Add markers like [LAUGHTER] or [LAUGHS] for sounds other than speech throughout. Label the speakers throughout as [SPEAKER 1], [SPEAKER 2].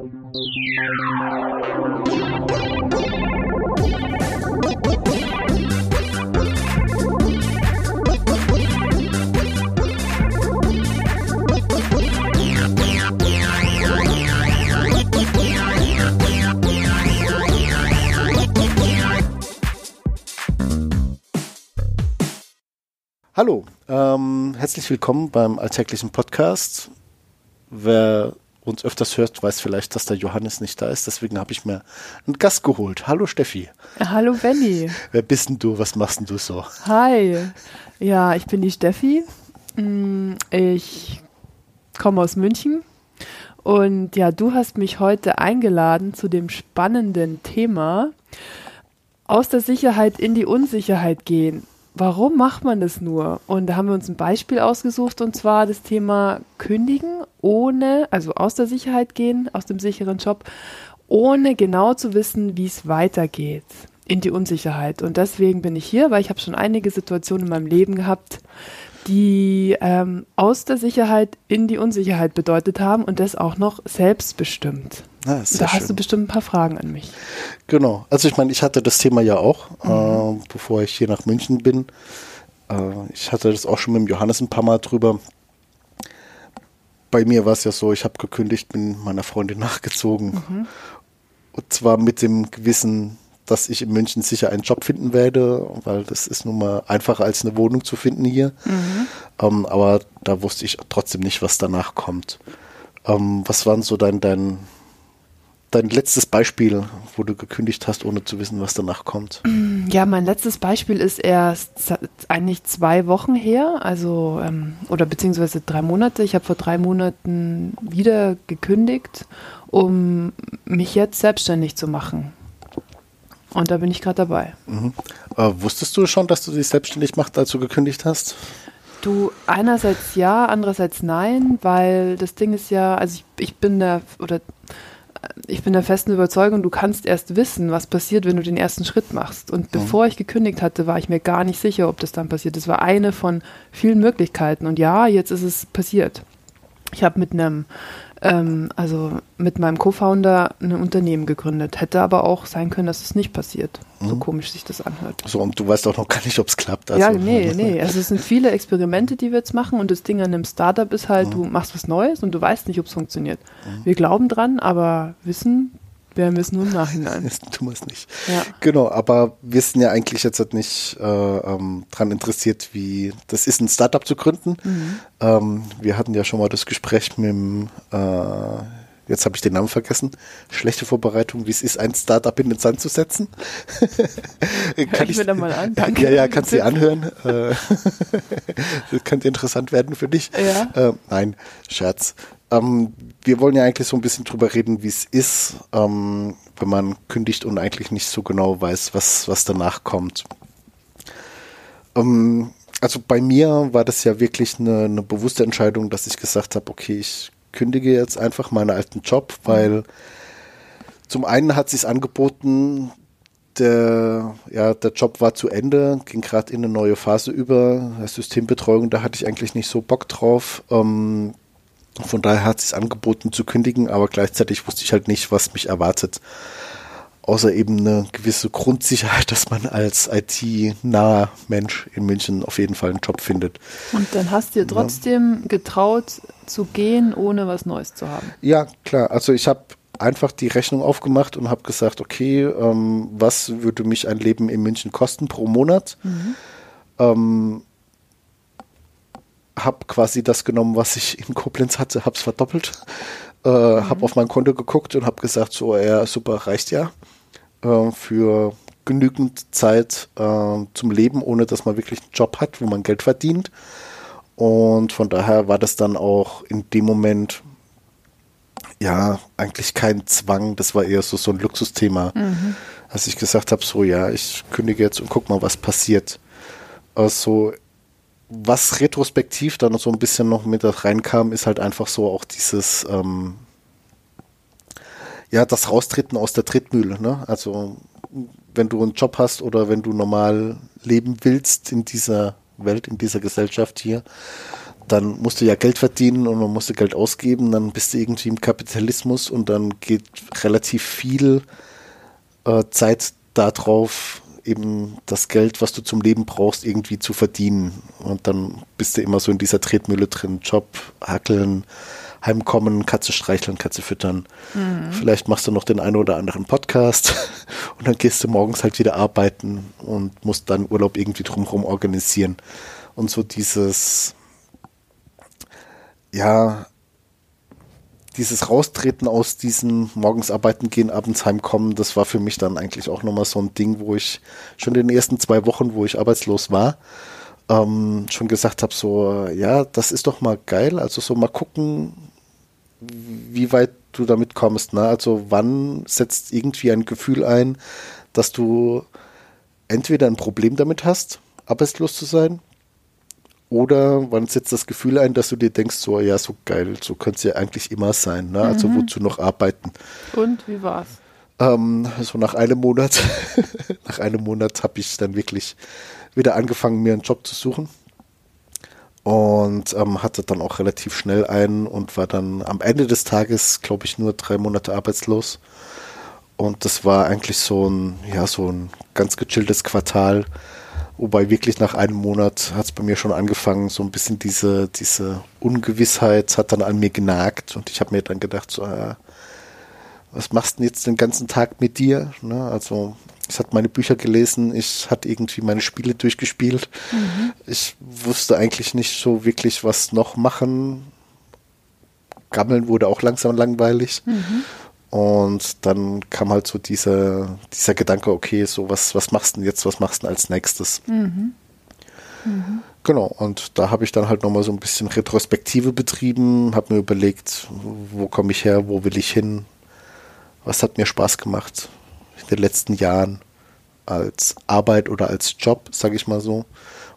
[SPEAKER 1] Hallo, ähm, herzlich willkommen beim alltäglichen Podcast. Wer uns öfters hört, weiß vielleicht, dass der Johannes nicht da ist. Deswegen habe ich mir einen Gast geholt. Hallo Steffi.
[SPEAKER 2] Hallo Benny.
[SPEAKER 1] Wer bist denn du? Was machst denn du so?
[SPEAKER 2] Hi. Ja, ich bin die Steffi. Mm, ich komme aus München. Und ja, du hast mich heute eingeladen zu dem spannenden Thema aus der Sicherheit in die Unsicherheit gehen warum macht man das nur? Und da haben wir uns ein Beispiel ausgesucht und zwar das Thema Kündigen ohne, also aus der Sicherheit gehen, aus dem sicheren Job, ohne genau zu wissen, wie es weitergeht in die Unsicherheit. Und deswegen bin ich hier, weil ich habe schon einige Situationen in meinem Leben gehabt, die ähm, aus der Sicherheit in die Unsicherheit bedeutet haben und das auch noch selbstbestimmt. Ah, da hast du bestimmt ein paar Fragen an mich.
[SPEAKER 1] Genau. Also ich meine, ich hatte das Thema ja auch, mhm. äh, bevor ich hier nach München bin. Äh, ich hatte das auch schon mit dem Johannes ein paar Mal drüber. Bei mir war es ja so, ich habe gekündigt, bin meiner Freundin [LAUGHS] nachgezogen. Mhm. Und zwar mit dem gewissen dass ich in München sicher einen Job finden werde, weil das ist nun mal einfacher als eine Wohnung zu finden hier. Mhm. Ähm, aber da wusste ich trotzdem nicht, was danach kommt. Ähm, was waren so dein, dein, dein letztes Beispiel, wo du gekündigt hast, ohne zu wissen, was danach kommt?
[SPEAKER 2] Ja, mein letztes Beispiel ist erst eigentlich zwei Wochen her, also ähm, oder beziehungsweise drei Monate. Ich habe vor drei Monaten wieder gekündigt, um mich jetzt selbstständig zu machen. Und da bin ich gerade dabei.
[SPEAKER 1] Mhm. Äh, wusstest du schon, dass du dich selbstständig machst, als du gekündigt hast?
[SPEAKER 2] Du, einerseits ja, andererseits nein, weil das Ding ist ja, also ich, ich bin der, oder ich bin der festen Überzeugung, du kannst erst wissen, was passiert, wenn du den ersten Schritt machst. Und mhm. bevor ich gekündigt hatte, war ich mir gar nicht sicher, ob das dann passiert. Das war eine von vielen Möglichkeiten. Und ja, jetzt ist es passiert. Ich habe mit einem ähm, also mit meinem Co-Founder ein Unternehmen gegründet. Hätte aber auch sein können, dass es nicht passiert. Mhm. So komisch sich das anhört.
[SPEAKER 1] So, und du weißt auch noch gar nicht, ob es klappt.
[SPEAKER 2] Also. Ja, nee, nee. Also es sind viele Experimente, die wir jetzt machen und das Ding an einem Startup ist halt, mhm. du machst was Neues und du weißt nicht, ob es funktioniert. Mhm. Wir glauben dran, aber wissen wir es nur im Nachhinein.
[SPEAKER 1] Das tun wir es nicht. Ja. Genau, aber wir sind ja eigentlich jetzt halt nicht äh, ähm, dran interessiert, wie das ist, ein Startup zu gründen. Mhm. Ähm, wir hatten ja schon mal das Gespräch mit dem, äh, jetzt habe ich den Namen vergessen, schlechte Vorbereitung, wie es ist, ein Startup in den Sand zu setzen. [LAUGHS]
[SPEAKER 2] Kann ich, ich mir da mal an, [LAUGHS] danke.
[SPEAKER 1] Ja, ja, kannst du dir anhören. Äh, [LAUGHS] das könnte interessant werden für dich. Ja. Äh, nein, Scherz. Ähm, wir wollen ja eigentlich so ein bisschen drüber reden, wie es ist, ähm, wenn man kündigt und eigentlich nicht so genau weiß, was, was danach kommt. Ähm, also bei mir war das ja wirklich eine, eine bewusste Entscheidung, dass ich gesagt habe, okay, ich kündige jetzt einfach meinen alten Job, weil zum einen hat sich angeboten, der, ja, der Job war zu Ende, ging gerade in eine neue Phase über, Systembetreuung, da hatte ich eigentlich nicht so Bock drauf. Ähm, von daher hat es sich angeboten zu kündigen, aber gleichzeitig wusste ich halt nicht, was mich erwartet. Außer eben eine gewisse Grundsicherheit, dass man als IT-naher Mensch in München auf jeden Fall einen Job findet.
[SPEAKER 2] Und dann hast du dir trotzdem ja. getraut zu gehen, ohne was Neues zu haben.
[SPEAKER 1] Ja, klar. Also ich habe einfach die Rechnung aufgemacht und habe gesagt, okay, ähm, was würde mich ein Leben in München kosten pro Monat? Mhm. Ähm, habe quasi das genommen, was ich in Koblenz hatte, habe es verdoppelt, äh, mhm. habe auf mein Konto geguckt und habe gesagt, so, ja, super, reicht ja äh, für genügend Zeit äh, zum Leben, ohne dass man wirklich einen Job hat, wo man Geld verdient. Und von daher war das dann auch in dem Moment ja eigentlich kein Zwang, das war eher so, so ein Luxusthema. Mhm. Als ich gesagt habe, so ja, ich kündige jetzt und guck mal, was passiert. Also was retrospektiv dann so ein bisschen noch mit reinkam, ist halt einfach so auch dieses, ähm, ja, das Raustreten aus der Trittmühle. Ne? Also wenn du einen Job hast oder wenn du normal leben willst in dieser Welt, in dieser Gesellschaft hier, dann musst du ja Geld verdienen und man musste Geld ausgeben, dann bist du irgendwie im Kapitalismus und dann geht relativ viel äh, Zeit darauf, eben das Geld, was du zum Leben brauchst, irgendwie zu verdienen. Und dann bist du immer so in dieser Tretmühle drin, Job, Hackeln, heimkommen, Katze streicheln, Katze füttern. Mhm. Vielleicht machst du noch den einen oder anderen Podcast [LAUGHS] und dann gehst du morgens halt wieder arbeiten und musst dann Urlaub irgendwie drumherum organisieren. Und so dieses, ja, dieses Raustreten aus diesem morgens arbeiten gehen, abends heimkommen, das war für mich dann eigentlich auch nochmal so ein Ding, wo ich schon in den ersten zwei Wochen, wo ich arbeitslos war, ähm, schon gesagt habe, so, ja, das ist doch mal geil. Also so mal gucken, wie weit du damit kommst. Ne? Also wann setzt irgendwie ein Gefühl ein, dass du entweder ein Problem damit hast, arbeitslos zu sein, oder wann setzt das Gefühl ein, dass du dir denkst, so, ja, so geil, so könnte es ja eigentlich immer sein. Ne? Also mhm. wozu noch arbeiten?
[SPEAKER 2] Und wie war's?
[SPEAKER 1] Ähm, so nach einem Monat, [LAUGHS] nach einem Monat habe ich dann wirklich wieder angefangen, mir einen Job zu suchen und ähm, hatte dann auch relativ schnell einen und war dann am Ende des Tages, glaube ich, nur drei Monate arbeitslos. Und das war eigentlich so ein, ja, so ein ganz gechilltes Quartal. Wobei wirklich nach einem Monat hat es bei mir schon angefangen, so ein bisschen diese, diese Ungewissheit hat dann an mir genagt und ich habe mir dann gedacht, so, äh, was machst du denn jetzt den ganzen Tag mit dir? Ne? Also ich hatte meine Bücher gelesen, ich hatte irgendwie meine Spiele durchgespielt. Mhm. Ich wusste eigentlich nicht so wirklich, was noch machen. Gammeln wurde auch langsam langweilig. Mhm. Und dann kam halt so dieser, dieser Gedanke, okay, so was, was machst du denn jetzt, was machst du denn als nächstes? Mhm. Mhm. Genau, und da habe ich dann halt nochmal so ein bisschen Retrospektive betrieben, habe mir überlegt, wo komme ich her, wo will ich hin, was hat mir Spaß gemacht, in den letzten Jahren als Arbeit oder als Job, sage ich mal so,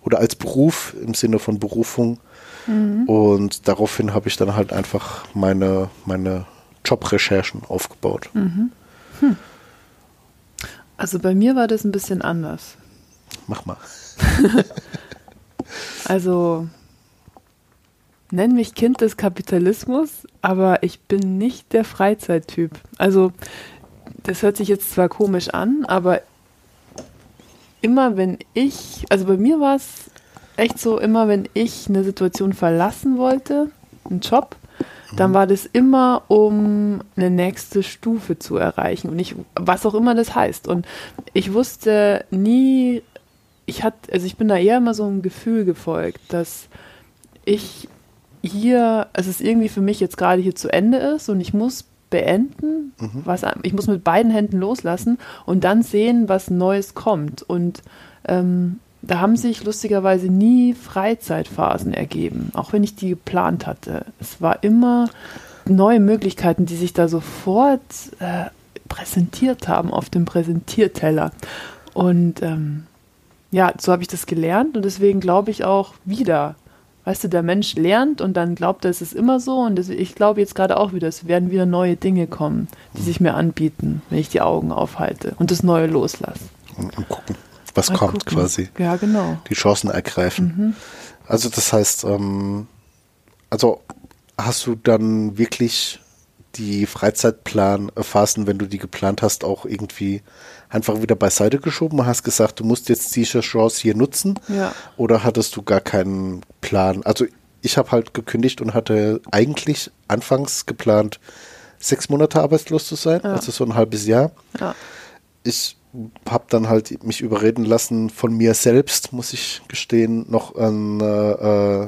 [SPEAKER 1] oder als Beruf im Sinne von Berufung. Mhm. Und daraufhin habe ich dann halt einfach meine, meine Jobrecherchen aufgebaut. Mhm. Hm.
[SPEAKER 2] Also bei mir war das ein bisschen anders.
[SPEAKER 1] Mach mal. [LAUGHS]
[SPEAKER 2] also nenn mich Kind des Kapitalismus, aber ich bin nicht der Freizeittyp. Also das hört sich jetzt zwar komisch an, aber immer wenn ich, also bei mir war es echt so, immer wenn ich eine Situation verlassen wollte, einen Job, dann mhm. war das immer, um eine nächste Stufe zu erreichen und ich, was auch immer das heißt. Und ich wusste nie, ich hatte, also ich bin da eher immer so ein Gefühl gefolgt, dass ich hier, also es irgendwie für mich jetzt gerade hier zu Ende ist und ich muss beenden, mhm. was ich muss mit beiden Händen loslassen und dann sehen, was Neues kommt. Und ähm, da haben sich lustigerweise nie Freizeitphasen ergeben, auch wenn ich die geplant hatte. Es war immer neue Möglichkeiten, die sich da sofort äh, präsentiert haben auf dem Präsentierteller. Und ähm, ja, so habe ich das gelernt und deswegen glaube ich auch wieder, weißt du, der Mensch lernt und dann glaubt er, es ist immer so. Und ich glaube jetzt gerade auch wieder, es werden wieder neue Dinge kommen, die sich mir anbieten, wenn ich die Augen aufhalte und das Neue loslasse.
[SPEAKER 1] Und, und gucken was Mal kommt gucken. quasi.
[SPEAKER 2] Ja, genau.
[SPEAKER 1] Die Chancen ergreifen. Mhm. Also das heißt, ähm, also hast du dann wirklich die Freizeitplanphasen, wenn du die geplant hast, auch irgendwie einfach wieder beiseite geschoben? Hast gesagt, du musst jetzt diese Chance hier nutzen?
[SPEAKER 2] Ja.
[SPEAKER 1] Oder hattest du gar keinen Plan? Also ich habe halt gekündigt und hatte eigentlich anfangs geplant, sechs Monate arbeitslos zu sein, ja. also so ein halbes Jahr.
[SPEAKER 2] Ja.
[SPEAKER 1] Ich habe dann halt mich überreden lassen von mir selbst, muss ich gestehen, noch ein, äh,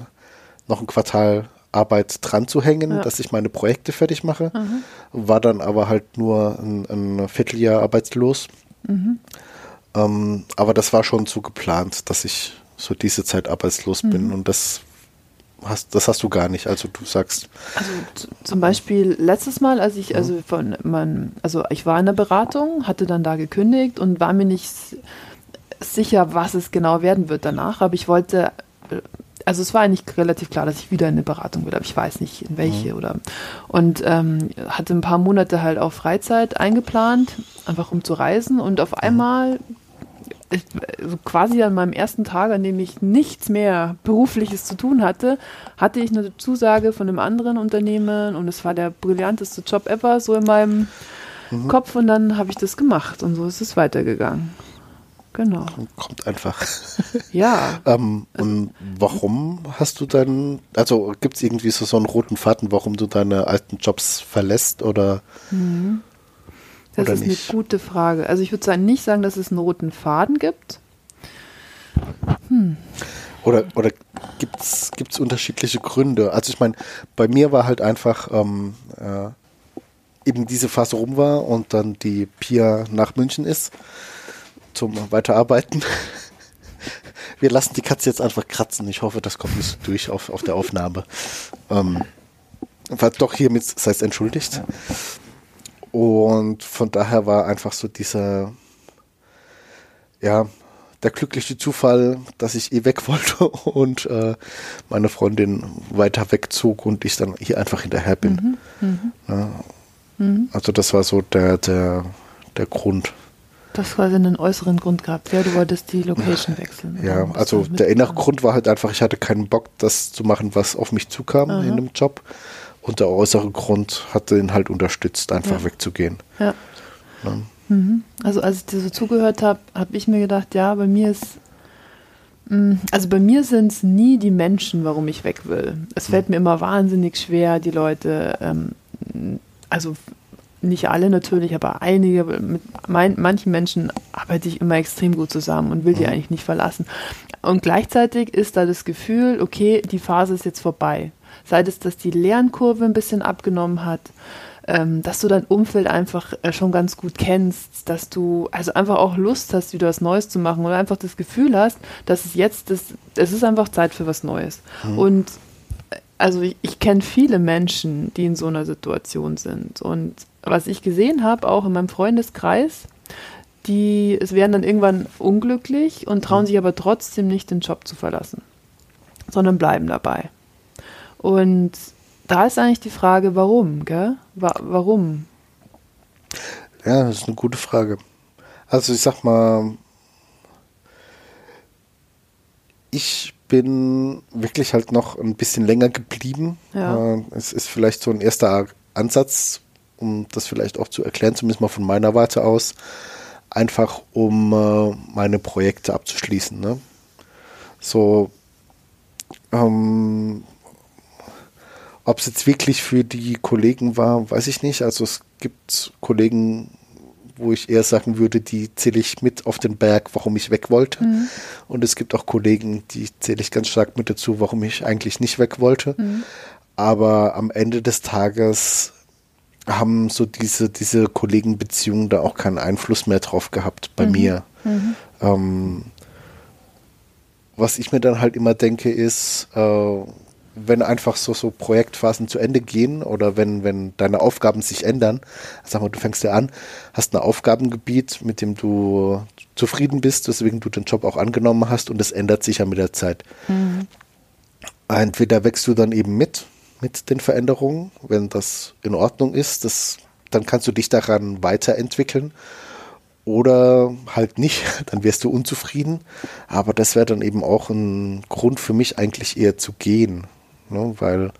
[SPEAKER 1] noch ein Quartal Arbeit dran zu hängen, ja. dass ich meine Projekte fertig mache. Mhm. War dann aber halt nur ein, ein Vierteljahr arbeitslos. Mhm. Ähm, aber das war schon so geplant, dass ich so diese Zeit arbeitslos mhm. bin und das hast, das hast du gar nicht. Also du sagst.
[SPEAKER 2] Also zum Beispiel letztes Mal, als ich, also von mein, also ich war in der Beratung, hatte dann da gekündigt und war mir nicht sicher, was es genau werden wird danach, aber ich wollte, also es war eigentlich relativ klar, dass ich wieder in eine Beratung will, aber ich weiß nicht in welche mhm. oder und ähm, hatte ein paar Monate halt auch Freizeit eingeplant, einfach um zu reisen und auf einmal also quasi an meinem ersten Tag, an dem ich nichts mehr Berufliches zu tun hatte, hatte ich eine Zusage von einem anderen Unternehmen und es war der brillanteste Job ever, so in meinem mhm. Kopf und dann habe ich das gemacht und so ist es weitergegangen. Genau.
[SPEAKER 1] Kommt einfach. [LAUGHS]
[SPEAKER 2] Ja.
[SPEAKER 1] ähm, und warum hast du dann, also gibt es irgendwie so, so einen roten Faden, warum du deine alten Jobs verlässt oder? Mhm.
[SPEAKER 2] Das ist nicht? eine gute Frage. Also ich würde nicht sagen, dass es einen roten Faden gibt.
[SPEAKER 1] Hm. Oder, oder gibt es unterschiedliche Gründe? Also ich meine, bei mir war halt einfach ähm, äh, eben diese Phase rum war und dann die Pia nach München ist zum Weiterarbeiten. [LAUGHS] Wir lassen die Katze jetzt einfach kratzen. Ich hoffe, das kommt nicht durch auf, auf der Aufnahme. Ähm, war doch hiermit, sei es entschuldigt. Und von daher war einfach so dieser, ja, der glückliche Zufall, dass ich eh weg [LAUGHS] wollte und äh, meine Freundin weiter wegzog und ich dann hier einfach hinterher bin. Mhm, mh. ja. mhm. Also das war so der, der, der Grund.
[SPEAKER 2] Das quasi einen äußeren Grund gehabt, ja, du wolltest die Location [LAUGHS] wechseln.
[SPEAKER 1] Ja, also der innere Grund war halt einfach, ich hatte keinen Bock, das zu machen, was auf mich zukam Aha. in einem Job. Und der äußere Grund hat ihn halt unterstützt, einfach ja. wegzugehen. Ja.
[SPEAKER 2] ja. Mhm. Also als ich dir so zugehört habe, habe ich mir gedacht, ja, bei mir ist, mm, also bei mir sind es nie die Menschen, warum ich weg will. Es fällt mhm. mir immer wahnsinnig schwer, die Leute, ähm, also nicht alle natürlich, aber einige, mit mein, manchen Menschen arbeite ich immer extrem gut zusammen und will die mhm. eigentlich nicht verlassen. Und gleichzeitig ist da das Gefühl, okay, die Phase ist jetzt vorbei. Sei es, dass die Lernkurve ein bisschen abgenommen hat, ähm, dass du dein Umfeld einfach äh, schon ganz gut kennst, dass du also einfach auch Lust hast, wieder was Neues zu machen oder einfach das Gefühl hast, dass es jetzt, das, es ist einfach Zeit für was Neues. Mhm. Und äh, also ich, ich kenne viele Menschen, die in so einer Situation sind. Und was ich gesehen habe, auch in meinem Freundeskreis, die es werden dann irgendwann unglücklich und trauen mhm. sich aber trotzdem nicht, den Job zu verlassen, sondern bleiben dabei. Und da ist eigentlich die Frage, warum, gell? Wa warum?
[SPEAKER 1] Ja, das ist eine gute Frage. Also ich sag mal, ich bin wirklich halt noch ein bisschen länger geblieben. Ja. Äh, es ist vielleicht so ein erster Ansatz, um das vielleicht auch zu erklären, zumindest mal von meiner Warte aus, einfach um äh, meine Projekte abzuschließen. Ne? So, ähm, ob es jetzt wirklich für die Kollegen war, weiß ich nicht. Also es gibt Kollegen, wo ich eher sagen würde, die zähle ich mit auf den Berg, warum ich weg wollte. Mhm. Und es gibt auch Kollegen, die zähle ich ganz stark mit dazu, warum ich eigentlich nicht weg wollte. Mhm. Aber am Ende des Tages haben so diese, diese Kollegenbeziehungen da auch keinen Einfluss mehr drauf gehabt bei mhm. mir. Mhm. Ähm, was ich mir dann halt immer denke, ist, äh, wenn einfach so, so Projektphasen zu Ende gehen oder wenn, wenn deine Aufgaben sich ändern, sag mal, du fängst ja an, hast ein Aufgabengebiet, mit dem du zufrieden bist, weswegen du den Job auch angenommen hast und es ändert sich ja mit der Zeit. Mhm. Entweder wächst du dann eben mit, mit den Veränderungen, wenn das in Ordnung ist, das, dann kannst du dich daran weiterentwickeln oder halt nicht, [LAUGHS] dann wärst du unzufrieden. Aber das wäre dann eben auch ein Grund für mich eigentlich eher zu gehen, ne? weil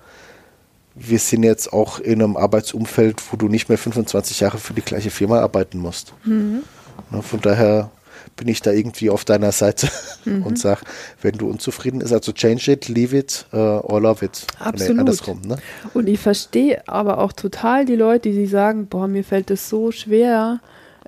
[SPEAKER 1] wir sind jetzt auch in einem Arbeitsumfeld, wo du nicht mehr 25 Jahre für die gleiche Firma arbeiten musst. Mhm. Ne? Von daher bin ich da irgendwie auf deiner Seite [LAUGHS] mhm. und sage, wenn du unzufrieden bist, also change it, leave it uh, or love it.
[SPEAKER 2] Absolut. andersrum, ne? Und ich verstehe aber auch total die Leute, die sagen, boah, mir fällt es so schwer,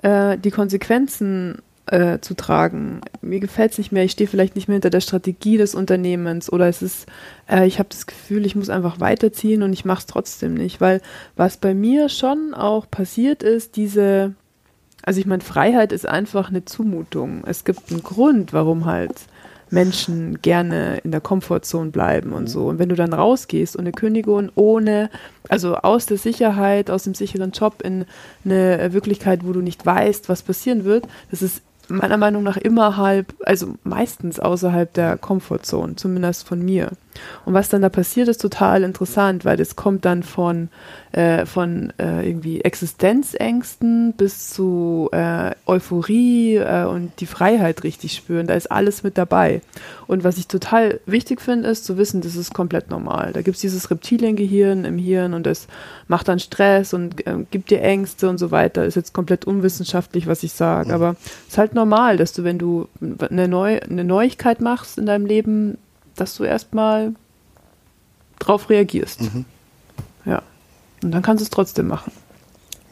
[SPEAKER 2] äh, die Konsequenzen äh, zu tragen. Mir gefällt es nicht mehr, ich stehe vielleicht nicht mehr hinter der Strategie des Unternehmens oder es ist, äh, ich habe das Gefühl, ich muss einfach weiterziehen und ich mache es trotzdem nicht, weil was bei mir schon auch passiert ist, diese also ich meine, Freiheit ist einfach eine Zumutung. Es gibt einen Grund, warum halt Menschen gerne in der Komfortzone bleiben und so. Und wenn du dann rausgehst und eine Kündigung ohne, also aus der Sicherheit, aus dem sicheren Job in eine Wirklichkeit, wo du nicht weißt, was passieren wird, das ist meiner Meinung nach immer halb, also meistens außerhalb der Komfortzone, zumindest von mir. Und was dann da passiert, ist total interessant, weil das kommt dann von, äh, von äh, irgendwie Existenzängsten bis zu äh, Euphorie äh, und die Freiheit richtig spüren. Da ist alles mit dabei. Und was ich total wichtig finde, ist zu wissen, das ist komplett normal. Da gibt es dieses Reptiliengehirn im Hirn und das macht dann Stress und äh, gibt dir Ängste und so weiter. Ist jetzt komplett unwissenschaftlich, was ich sage. Mhm. Aber es ist halt normal, dass du, wenn du eine, Neu eine Neuigkeit machst in deinem Leben, dass du erstmal drauf reagierst. Mhm. Ja. Und dann kannst du es trotzdem machen.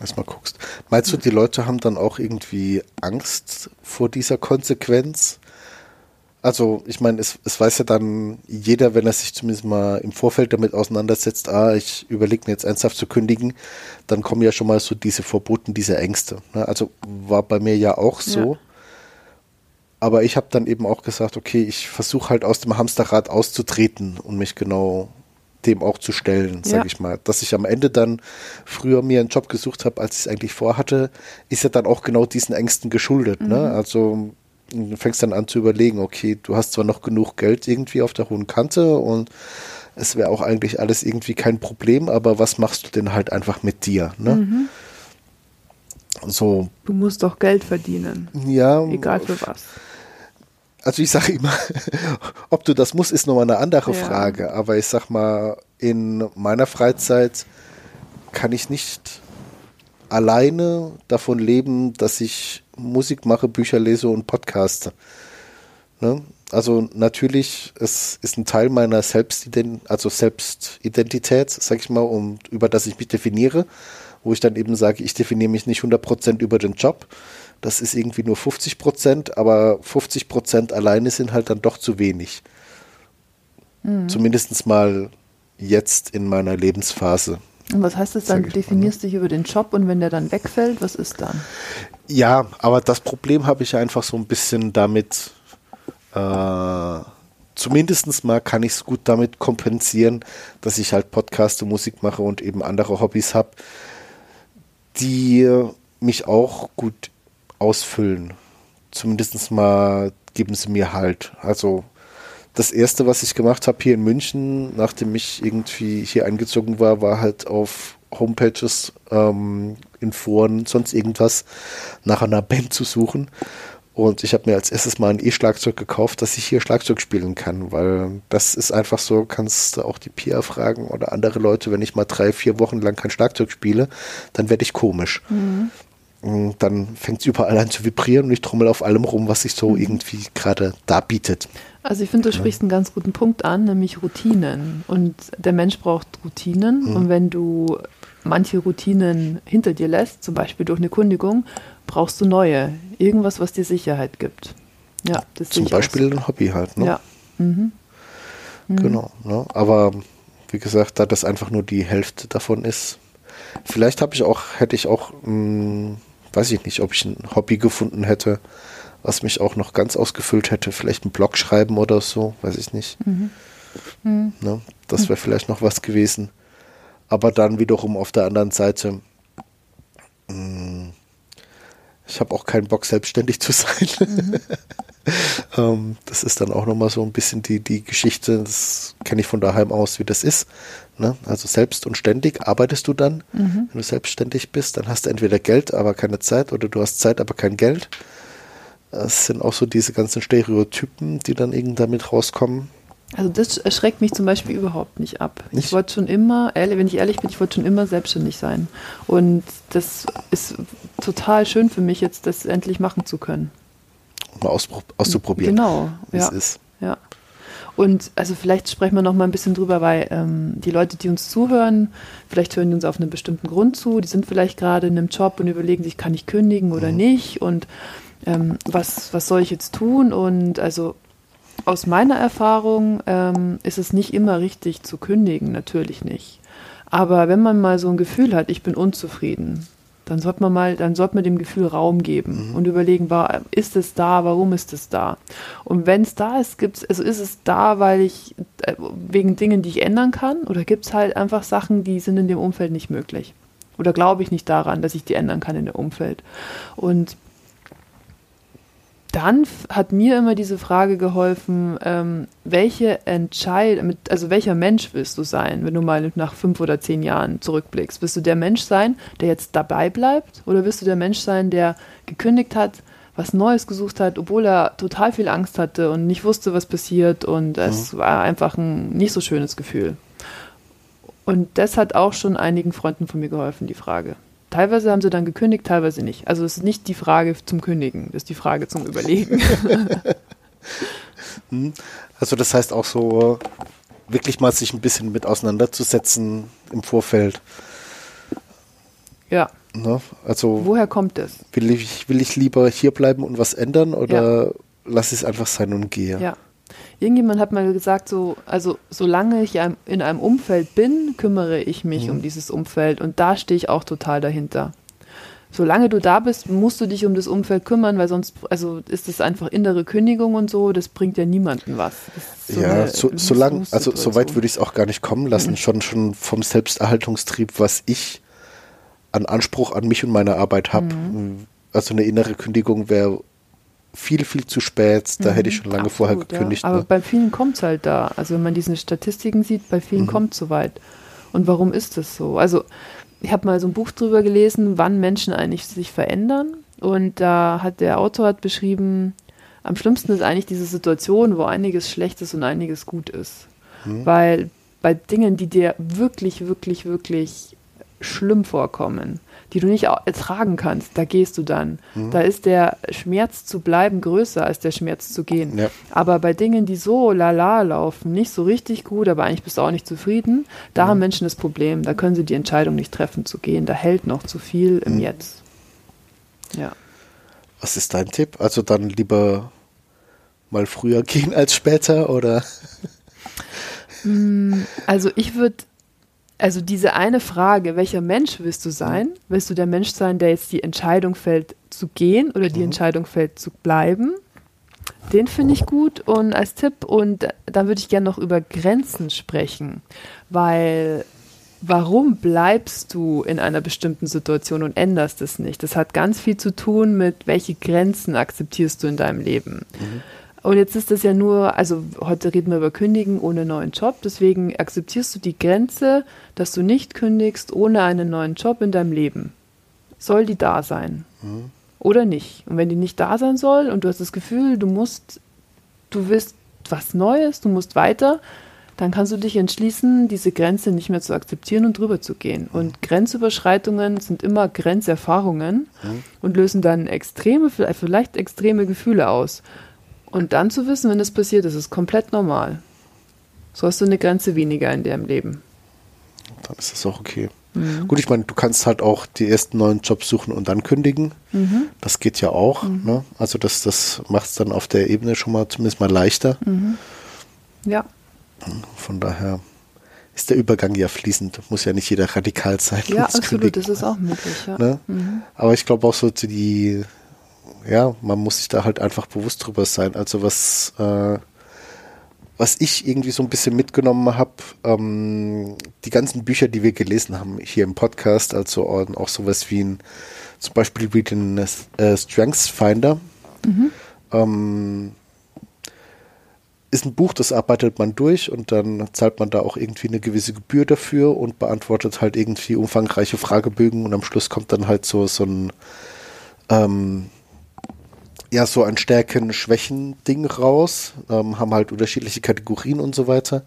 [SPEAKER 1] Erstmal guckst. Meinst du, die Leute haben dann auch irgendwie Angst vor dieser Konsequenz? Also, ich meine, es, es weiß ja dann jeder, wenn er sich zumindest mal im Vorfeld damit auseinandersetzt, ah, ich überlege mir jetzt ernsthaft zu kündigen, dann kommen ja schon mal so diese Verboten, diese Ängste. Ne? Also war bei mir ja auch so. Ja. Aber ich habe dann eben auch gesagt, okay, ich versuche halt aus dem Hamsterrad auszutreten und mich genau dem auch zu stellen, sage ja. ich mal. Dass ich am Ende dann früher mir einen Job gesucht habe, als ich es eigentlich vorhatte, ist ja dann auch genau diesen Ängsten geschuldet. Ne? Mhm. Ne? Also du fängst dann an zu überlegen, okay, du hast zwar noch genug Geld irgendwie auf der hohen Kante und es wäre auch eigentlich alles irgendwie kein Problem, aber was machst du denn halt einfach mit dir? Ne? Mhm.
[SPEAKER 2] So. Du musst doch Geld verdienen.
[SPEAKER 1] Ja.
[SPEAKER 2] Egal für was
[SPEAKER 1] also ich sage immer, [LAUGHS] ob du das musst, ist nochmal eine andere ja. Frage. Aber ich sag mal, in meiner Freizeit kann ich nicht alleine davon leben, dass ich Musik mache, Bücher lese und podcaste. Ne? Also natürlich, es ist ein Teil meiner Selbstidentität, also Selbstidentität, sag ich mal, um, über das ich mich definiere, wo ich dann eben sage, ich definiere mich nicht 100% über den Job, das ist irgendwie nur 50 Prozent, aber 50 Prozent alleine sind halt dann doch zu wenig. Mhm. Zumindest mal jetzt in meiner Lebensphase.
[SPEAKER 2] Und was heißt das dann? Du definierst dich über den Job und wenn der dann wegfällt, was ist dann?
[SPEAKER 1] Ja, aber das Problem habe ich einfach so ein bisschen damit, äh, zumindest mal kann ich es gut damit kompensieren, dass ich halt Podcaste, Musik mache und eben andere Hobbys habe, die mich auch gut ausfüllen. Zumindest mal geben sie mir halt. Also das erste, was ich gemacht habe hier in München, nachdem ich irgendwie hier eingezogen war, war halt auf Homepages, ähm, in Foren, sonst irgendwas nach einer Band zu suchen. Und ich habe mir als erstes mal ein E-Schlagzeug gekauft, dass ich hier Schlagzeug spielen kann, weil das ist einfach so, kannst du auch die Pia fragen oder andere Leute, wenn ich mal drei, vier Wochen lang kein Schlagzeug spiele, dann werde ich komisch. Mhm dann fängt es überall an zu vibrieren und ich trommel auf allem rum, was sich so mhm. irgendwie gerade da bietet.
[SPEAKER 2] Also ich finde, du sprichst einen ganz guten Punkt an, nämlich Routinen. Und der Mensch braucht Routinen. Mhm. Und wenn du manche Routinen hinter dir lässt, zum Beispiel durch eine Kundigung, brauchst du neue. Irgendwas, was dir Sicherheit gibt. Ja,
[SPEAKER 1] das Zum Beispiel aus. ein Hobby halt, ne?
[SPEAKER 2] Ja. Mhm.
[SPEAKER 1] Mhm. Genau. Ne? Aber wie gesagt, da das einfach nur die Hälfte davon ist, vielleicht habe ich auch, hätte ich auch mh, hm, weiß ich nicht, ob ich ein Hobby gefunden hätte, was mich auch noch ganz ausgefüllt hätte. Vielleicht ein Blog schreiben oder so, weiß ich nicht. Mhm. Mhm. Ne? Das wäre vielleicht noch was gewesen. Aber dann wiederum auf der anderen Seite, mh, hm, ich habe auch keinen Bock, selbstständig zu [LAUGHS] sein. Mhm. ähm, das ist dann auch nochmal so ein bisschen die, die Geschichte, das kenne ich von daheim aus, wie das ist. Ne? Also selbst und ständig arbeitest du dann. Mhm. Wenn du selbstständig bist, dann hast du entweder Geld, aber keine Zeit oder du hast Zeit, aber kein Geld. Das sind auch so diese ganzen Stereotypen, die dann irgendwie damit rauskommen.
[SPEAKER 2] Also das erschreckt mich zum Beispiel überhaupt nicht ab. Nicht? Ich wollte schon immer, wenn ich ehrlich bin, ich wollte schon immer selbstständig sein. Und das ist total schön für mich, jetzt das endlich machen zu können.
[SPEAKER 1] Mal auszuprobieren.
[SPEAKER 2] Genau, wie ja. es ist. Ja. Und also vielleicht sprechen wir noch mal ein bisschen drüber, weil ähm, die Leute, die uns zuhören, vielleicht hören die uns auf einen bestimmten Grund zu, die sind vielleicht gerade in einem Job und überlegen sich, kann ich kündigen oder mhm. nicht und ähm, was, was soll ich jetzt tun? Und also aus meiner Erfahrung ähm, ist es nicht immer richtig zu kündigen, natürlich nicht. Aber wenn man mal so ein Gefühl hat, ich bin unzufrieden, dann sollte man mal, dann sollte man dem Gefühl Raum geben mhm. und überlegen, war, ist es da, warum ist es da? Und wenn es da ist, gibt's, also ist es da, weil ich äh, wegen Dingen, die ich ändern kann, oder gibt es halt einfach Sachen, die sind in dem Umfeld nicht möglich? Oder glaube ich nicht daran, dass ich die ändern kann in dem Umfeld? Und dann hat mir immer diese Frage geholfen, ähm, welche Entscheidung, also welcher Mensch willst du sein, wenn du mal nach fünf oder zehn Jahren zurückblickst? Willst du der Mensch sein, der jetzt dabei bleibt? Oder willst du der Mensch sein, der gekündigt hat, was Neues gesucht hat, obwohl er total viel Angst hatte und nicht wusste, was passiert und es mhm. war einfach ein nicht so schönes Gefühl. Und das hat auch schon einigen Freunden von mir geholfen, die Frage. Teilweise haben sie dann gekündigt, teilweise nicht. Also es ist nicht die Frage zum Kündigen, das ist die Frage zum Überlegen. [LAUGHS]
[SPEAKER 1] Hm. also das heißt auch so, wirklich mal sich ein bisschen mit auseinanderzusetzen im Vorfeld.
[SPEAKER 2] Ja.
[SPEAKER 1] Ne? Also
[SPEAKER 2] woher kommt das?
[SPEAKER 1] Will ich, will ich lieber hier bleiben und was ändern oder ja. lasse ich es einfach sein und gehe?
[SPEAKER 2] Ja. Irgendjemand hat mal gesagt, so, also solange ich in einem Umfeld bin, kümmere ich mich mhm. um dieses Umfeld und da stehe ich auch total dahinter. Solange du da bist, musst du dich um das Umfeld kümmern, weil sonst, also ist das einfach innere Kündigung und so, das bringt ja niemandem was.
[SPEAKER 1] So ja, so, solange, also so weit würde ich es auch gar nicht kommen lassen, mhm. schon, schon vom Selbsterhaltungstrieb, was ich an Anspruch an mich und meine Arbeit habe. Mhm. Also eine innere Kündigung wäre viel, viel zu spät. Da mhm, hätte ich schon lange absolut, vorher gekündigt.
[SPEAKER 2] Ja. Aber ne? bei vielen kommt es halt da. Also wenn man diese Statistiken sieht, bei vielen mhm. kommt es so weit. Und warum ist das so? Also ich habe mal so ein Buch drüber gelesen, wann Menschen eigentlich sich verändern. Und da hat der Autor hat beschrieben, am schlimmsten ist eigentlich diese Situation, wo einiges schlecht ist und einiges gut ist. Mhm. Weil bei Dingen, die dir wirklich, wirklich, wirklich schlimm vorkommen, die du nicht ertragen kannst, da gehst du dann. Mhm. Da ist der Schmerz zu bleiben größer als der Schmerz zu gehen. Ja. Aber bei Dingen, die so lala laufen, nicht so richtig gut, aber eigentlich bist du auch nicht zufrieden, da mhm. haben Menschen das Problem. Da können sie die Entscheidung nicht treffen zu gehen. Da hält noch zu viel im mhm. Jetzt. Ja.
[SPEAKER 1] Was ist dein Tipp? Also dann lieber mal früher [LAUGHS] gehen als später oder?
[SPEAKER 2] Mm, also ich würde also diese eine Frage, welcher Mensch willst du sein? Willst du der Mensch sein, der jetzt die Entscheidung fällt zu gehen oder die mhm. Entscheidung fällt zu bleiben? Den finde ich gut und als Tipp und dann würde ich gerne noch über Grenzen sprechen, weil warum bleibst du in einer bestimmten Situation und änderst es nicht? Das hat ganz viel zu tun mit, welche Grenzen akzeptierst du in deinem Leben. Mhm. Und jetzt ist das ja nur, also heute reden wir über Kündigen ohne neuen Job, deswegen akzeptierst du die Grenze, dass du nicht kündigst ohne einen neuen Job in deinem Leben. Soll die da sein? Mhm. Oder nicht? Und wenn die nicht da sein soll und du hast das Gefühl, du musst, du willst was Neues, du musst weiter, dann kannst du dich entschließen, diese Grenze nicht mehr zu akzeptieren und drüber zu gehen. Mhm. Und Grenzüberschreitungen sind immer Grenzerfahrungen mhm. und lösen dann extreme, vielleicht extreme Gefühle aus. Und dann zu wissen, wenn das passiert, ist es komplett normal. So hast du eine Grenze weniger in deinem Leben.
[SPEAKER 1] Dann ist das auch okay. Mhm. Gut, ich meine, du kannst halt auch die ersten neuen Jobs suchen und dann kündigen. Mhm. Das geht ja auch. Mhm. Ne? Also das, das macht es dann auf der Ebene schon mal zumindest mal leichter.
[SPEAKER 2] Mhm. Ja.
[SPEAKER 1] Von daher ist der Übergang ja fließend. Muss ja nicht jeder radikal sein.
[SPEAKER 2] Ja, absolut, kündigen. das ist auch möglich. Ja.
[SPEAKER 1] Ne? Mhm. Aber ich glaube auch so die, ja, man muss sich da halt einfach bewusst drüber sein. Also was, äh, was ich irgendwie so ein bisschen mitgenommen habe, ähm, die ganzen Bücher, die wir gelesen haben hier im Podcast, also auch sowas wie ein, zum Beispiel wie den äh, Strengths Finder, mhm. ähm, ist ein Buch, das arbeitet man durch und dann zahlt man da auch irgendwie eine gewisse Gebühr dafür und beantwortet halt irgendwie umfangreiche Fragebögen und am Schluss kommt dann halt so, so ein ähm, ja so ein Stärken-Schwächen-Ding raus, ähm, haben halt unterschiedliche Kategorien und so weiter.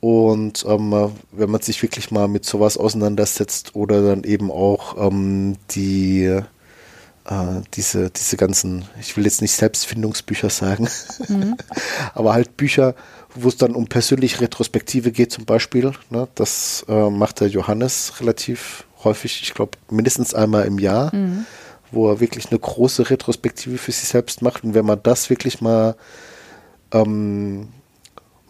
[SPEAKER 1] Und ähm, wenn man sich wirklich mal mit sowas auseinandersetzt oder dann eben auch ähm, die äh, diese, diese ganzen, ich will jetzt nicht Selbstfindungsbücher sagen, mhm. [LAUGHS] aber halt Bücher, wo es dann um persönliche Retrospektive geht zum Beispiel. Ne? Das äh, macht der Johannes relativ häufig, ich glaube mindestens einmal im Jahr. Mhm wo er wirklich eine große Retrospektive für sich selbst macht. Und wenn man das wirklich mal ähm,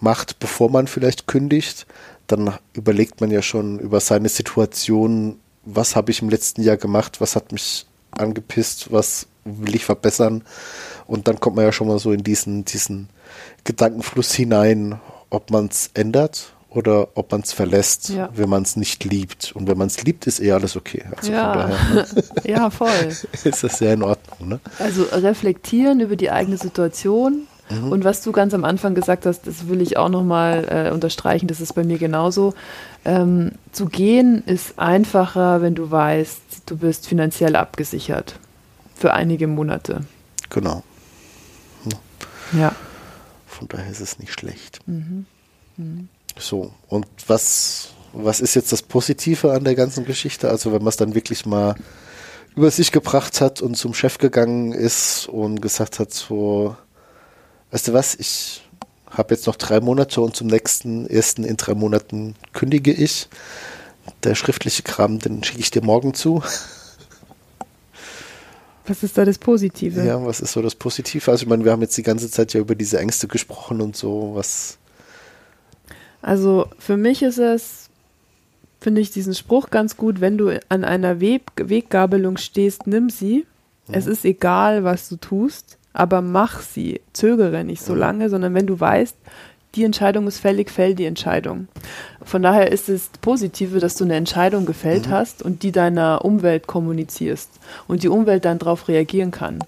[SPEAKER 1] macht, bevor man vielleicht kündigt, dann überlegt man ja schon über seine Situation, was habe ich im letzten Jahr gemacht, was hat mich angepisst, was will ich verbessern. Und dann kommt man ja schon mal so in diesen, diesen Gedankenfluss hinein, ob man es ändert oder ob man es verlässt,
[SPEAKER 2] Ja.
[SPEAKER 1] wenn man es nicht liebt. Und wenn man es liebt, ist eh alles okay. Also
[SPEAKER 2] Ja.
[SPEAKER 1] von daher [LAUGHS] ne,
[SPEAKER 2] ja, voll. [LAUGHS]
[SPEAKER 1] ist das sehr in Ordnung. Ne?
[SPEAKER 2] Also reflektieren über die eigene Situation. Und was du ganz am Anfang gesagt hast, das will ich auch nochmal äh, unterstreichen, das ist bei mir genauso. Ähm, zu gehen ist einfacher, wenn du weißt, du bist finanziell abgesichert für einige Monate.
[SPEAKER 1] Genau.
[SPEAKER 2] Ja.
[SPEAKER 1] Von daher ist es nicht schlecht. So, und was, was ist jetzt das Positive an der ganzen Geschichte? Also wenn man es dann wirklich mal über sich gebracht hat und zum Chef gegangen ist und gesagt hat, so, weißt du was, ich habe jetzt noch drei Monate und zum nächsten ersten in drei Monaten kündige ich. Der schriftliche Kram, den schicke ich dir morgen zu.
[SPEAKER 2] Was ist da das Positive?
[SPEAKER 1] Ja, was ist so das Positive? Also ich meine, wir haben jetzt die ganze Zeit ja über diese Ängste gesprochen und so, was
[SPEAKER 2] Also für mich ist es, finde ich diesen Spruch ganz gut, wenn du an einer Weg Weggabelung stehst, nimm sie. Es ist egal, was du tust, aber mach sie. Zögere nicht so lange, sondern wenn du weißt, die Entscheidung ist fällig, fäll die Entscheidung. Von daher ist es Positive, dass du eine Entscheidung gefällt hast und die deiner Umwelt kommunizierst und die Umwelt dann darauf reagieren kann.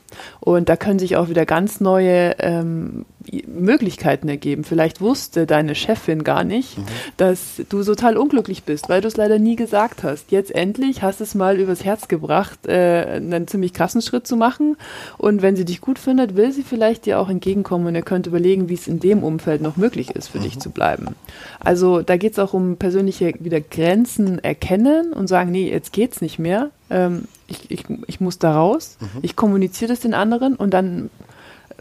[SPEAKER 2] Und da können sich auch wieder ganz neue ähm, Möglichkeiten ergeben. Vielleicht wusste deine Chefin gar nicht, dass du total unglücklich bist, weil du es leider nie gesagt hast. Jetzt endlich hast du es mal übers Herz gebracht, äh, einen ziemlich krassen Schritt zu machen. Und wenn sie dich gut findet, will sie vielleicht dir auch entgegenkommen und ihr könnt überlegen, wie es in dem Umfeld noch möglich ist, für dich zu bleiben. Also da geht es auch um persönliche wieder Grenzen erkennen und sagen, nee, jetzt geht's nicht mehr. Ähm, ich, ich, ich muss da raus. Ich kommuniziere das den anderen und dann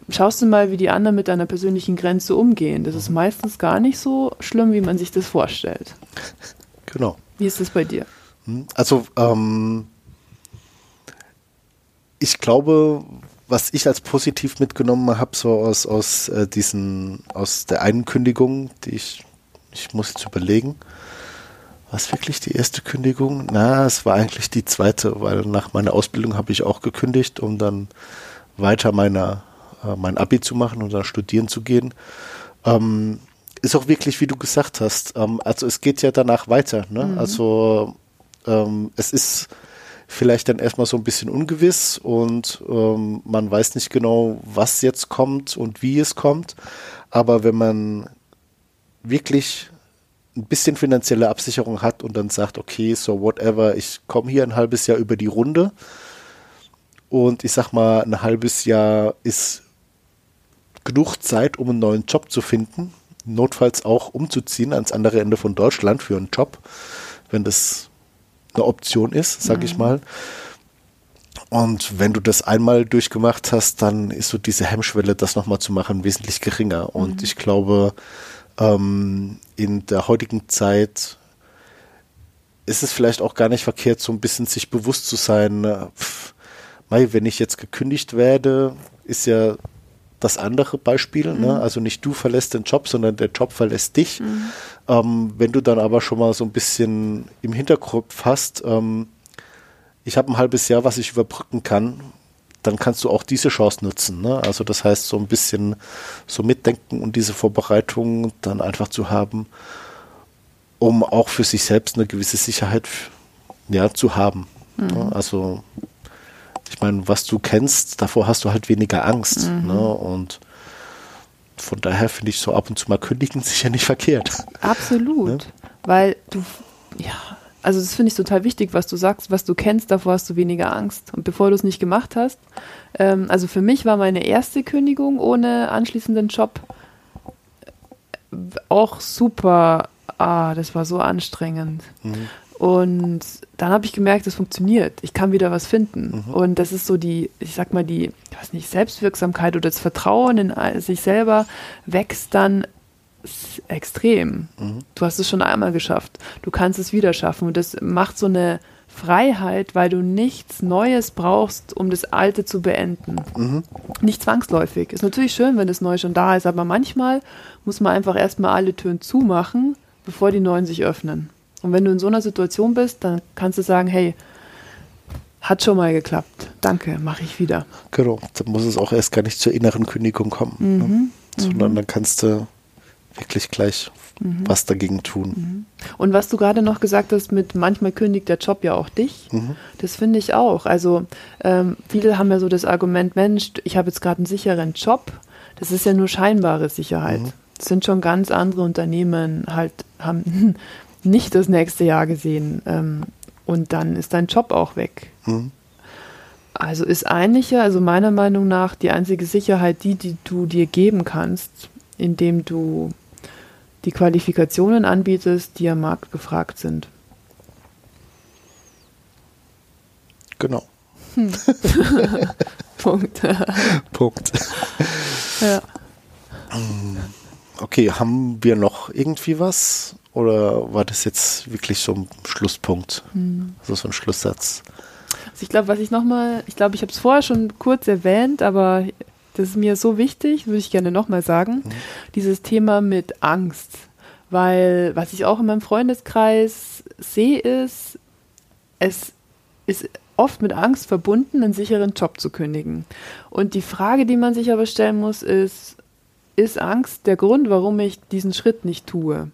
[SPEAKER 2] schaust du mal, wie die anderen mit deiner persönlichen Grenze umgehen. Das ist meistens gar nicht so schlimm, wie man sich das vorstellt.
[SPEAKER 1] genau.
[SPEAKER 2] Wie ist das bei dir?
[SPEAKER 1] Hm, Also, ähm, ich glaube, was ich als positiv mitgenommen habe, so aus, aus äh, diesen, aus der einen Kündigung, die ich, ich muss jetzt überlegen, war es wirklich die erste Kündigung? Na, es war eigentlich die zweite, weil nach meiner Ausbildung habe ich auch gekündigt, um dann weiter meiner, äh, mein Abi zu machen und dann studieren zu gehen. Ähm, ist auch wirklich, wie du gesagt hast, ähm, also es geht ja danach weiter. Ne? Also ähm, es ist vielleicht dann erstmal so ein bisschen ungewiss und ähm, man weiß nicht genau, was jetzt kommt und wie es kommt. Aber wenn man wirklich ein bisschen finanzielle Absicherung hat und dann sagt, okay, so whatever, ich komme hier ein halbes Jahr über die Runde und ich sag mal, ein halbes Jahr ist genug Zeit, um einen neuen Job zu finden, notfalls auch umzuziehen ans andere Ende von Deutschland für einen Job, wenn das eine Option ist, sag ich mal. Und wenn du das einmal durchgemacht hast, dann ist so diese Hemmschwelle, das nochmal zu machen, wesentlich geringer. Und ich glaube, ähm, in der heutigen Zeit ist es vielleicht auch gar nicht verkehrt, so ein bisschen sich bewusst zu sein, äh, pff, mei, wenn ich jetzt gekündigt werde, ist ja das andere Beispiel, ne? also nicht du verlässt den Job, sondern der Job verlässt dich. Ähm, wenn du dann aber schon mal so ein bisschen im Hinterkopf hast, ähm, ich habe ein halbes Jahr, was ich überbrücken kann, dann kannst du auch diese Chance nutzen. Ne? Also das heißt, so ein bisschen so mitdenken und diese Vorbereitung dann einfach zu haben, um auch für sich selbst eine gewisse Sicherheit ja, zu haben. Ne? Also ich meine, was du kennst, davor hast du halt weniger Angst. Ne? Und von daher finde ich so ab und zu mal kündigen [LAUGHS] sicher nicht verkehrt.
[SPEAKER 2] Absolut.
[SPEAKER 1] Ne?
[SPEAKER 2] Weil du, ja, also das finde ich total wichtig, was du sagst, was du kennst, davor hast du weniger Angst. Und bevor du es nicht gemacht hast, ähm, also für mich war meine erste Kündigung ohne anschließenden Job äh, auch super, ah, das war so anstrengend. Und dann habe ich gemerkt, es funktioniert. Ich kann wieder was finden. Und das ist so die, ich sag mal, die, ich weiß nicht, Selbstwirksamkeit oder das Vertrauen in all- sich selber wächst dann extrem. Du hast es schon einmal geschafft. Du kannst es wieder schaffen. Und das macht so eine Freiheit, weil du nichts Neues brauchst, um das Alte zu beenden. Nicht zwangsläufig. Ist natürlich schön, wenn das Neue schon da ist, aber manchmal muss man einfach erstmal alle Türen zumachen, bevor die neuen sich öffnen. Und wenn du in so einer Situation bist, dann kannst du sagen, hey, hat schon mal geklappt. Danke, mache ich wieder.
[SPEAKER 1] Genau, dann muss es auch erst gar nicht zur inneren Kündigung kommen. Ne? Sondern dann kannst du wirklich gleich mhm. was dagegen tun. Mhm.
[SPEAKER 2] Und was du gerade noch gesagt hast, mit manchmal kündigt der Job ja auch dich, mhm. das finde ich auch. Also ähm, viele haben ja so das Argument, Mensch, ich habe jetzt gerade einen sicheren Job. Das ist ja nur scheinbare Sicherheit. Mhm. Das sind schon ganz andere Unternehmen, halt haben [LAUGHS] nicht das nächste Jahr gesehen. Ähm, und dann ist dein Job auch weg. Mhm. Also ist eigentlich ja, also meiner Meinung nach, die einzige Sicherheit die, die du dir geben kannst, indem du die Qualifikationen anbietest, die am Markt gefragt sind.
[SPEAKER 1] Genau. Hm. [LAUGHS]
[SPEAKER 2] Punkt.
[SPEAKER 1] Punkt. Ja. Okay, haben wir noch irgendwie was? Oder war das jetzt wirklich so ein Schlusspunkt? Hm. Also so ein Schlusssatz?
[SPEAKER 2] Also ich glaube, was ich nochmal, ich glaube, ich habe es vorher schon kurz erwähnt, aber das ist mir so wichtig, würde ich gerne nochmal sagen, mhm. dieses Thema mit Angst. Weil was ich auch in meinem Freundeskreis sehe, ist, es ist oft mit Angst verbunden, einen sicheren Job zu kündigen. Und die Frage, die man sich aber stellen muss, ist, ist Angst der Grund, warum ich diesen Schritt nicht tue?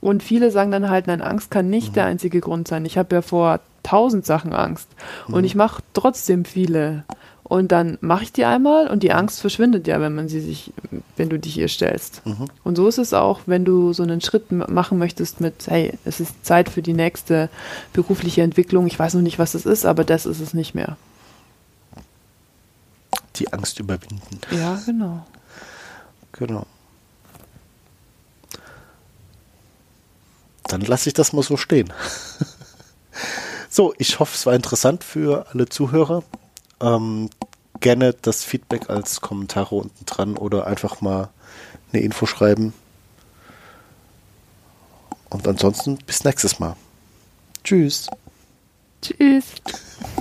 [SPEAKER 2] Und viele sagen dann halt, nein, Angst kann nicht mhm. der einzige Grund sein. Ich habe ja vor tausend Sachen Angst mhm. und ich mache trotzdem viele. Und dann mache ich die einmal und die Angst verschwindet ja, wenn man sie sich, wenn du dich ihr stellst. Mhm. Und so ist es auch, wenn du so einen Schritt machen möchtest mit, hey, es ist Zeit für die nächste berufliche Entwicklung. Ich weiß noch nicht, was es ist, aber das ist es nicht mehr.
[SPEAKER 1] Die Angst überwinden.
[SPEAKER 2] Ja, genau.
[SPEAKER 1] Genau. Dann lasse ich das mal so stehen. [LAUGHS] so, ich hoffe, es war interessant für alle Zuhörer. Ähm, gerne das Feedback als Kommentare unten dran oder einfach mal eine Info schreiben. Und ansonsten bis nächstes Mal. Tschüss.
[SPEAKER 2] Tschüss. [LAUGHS]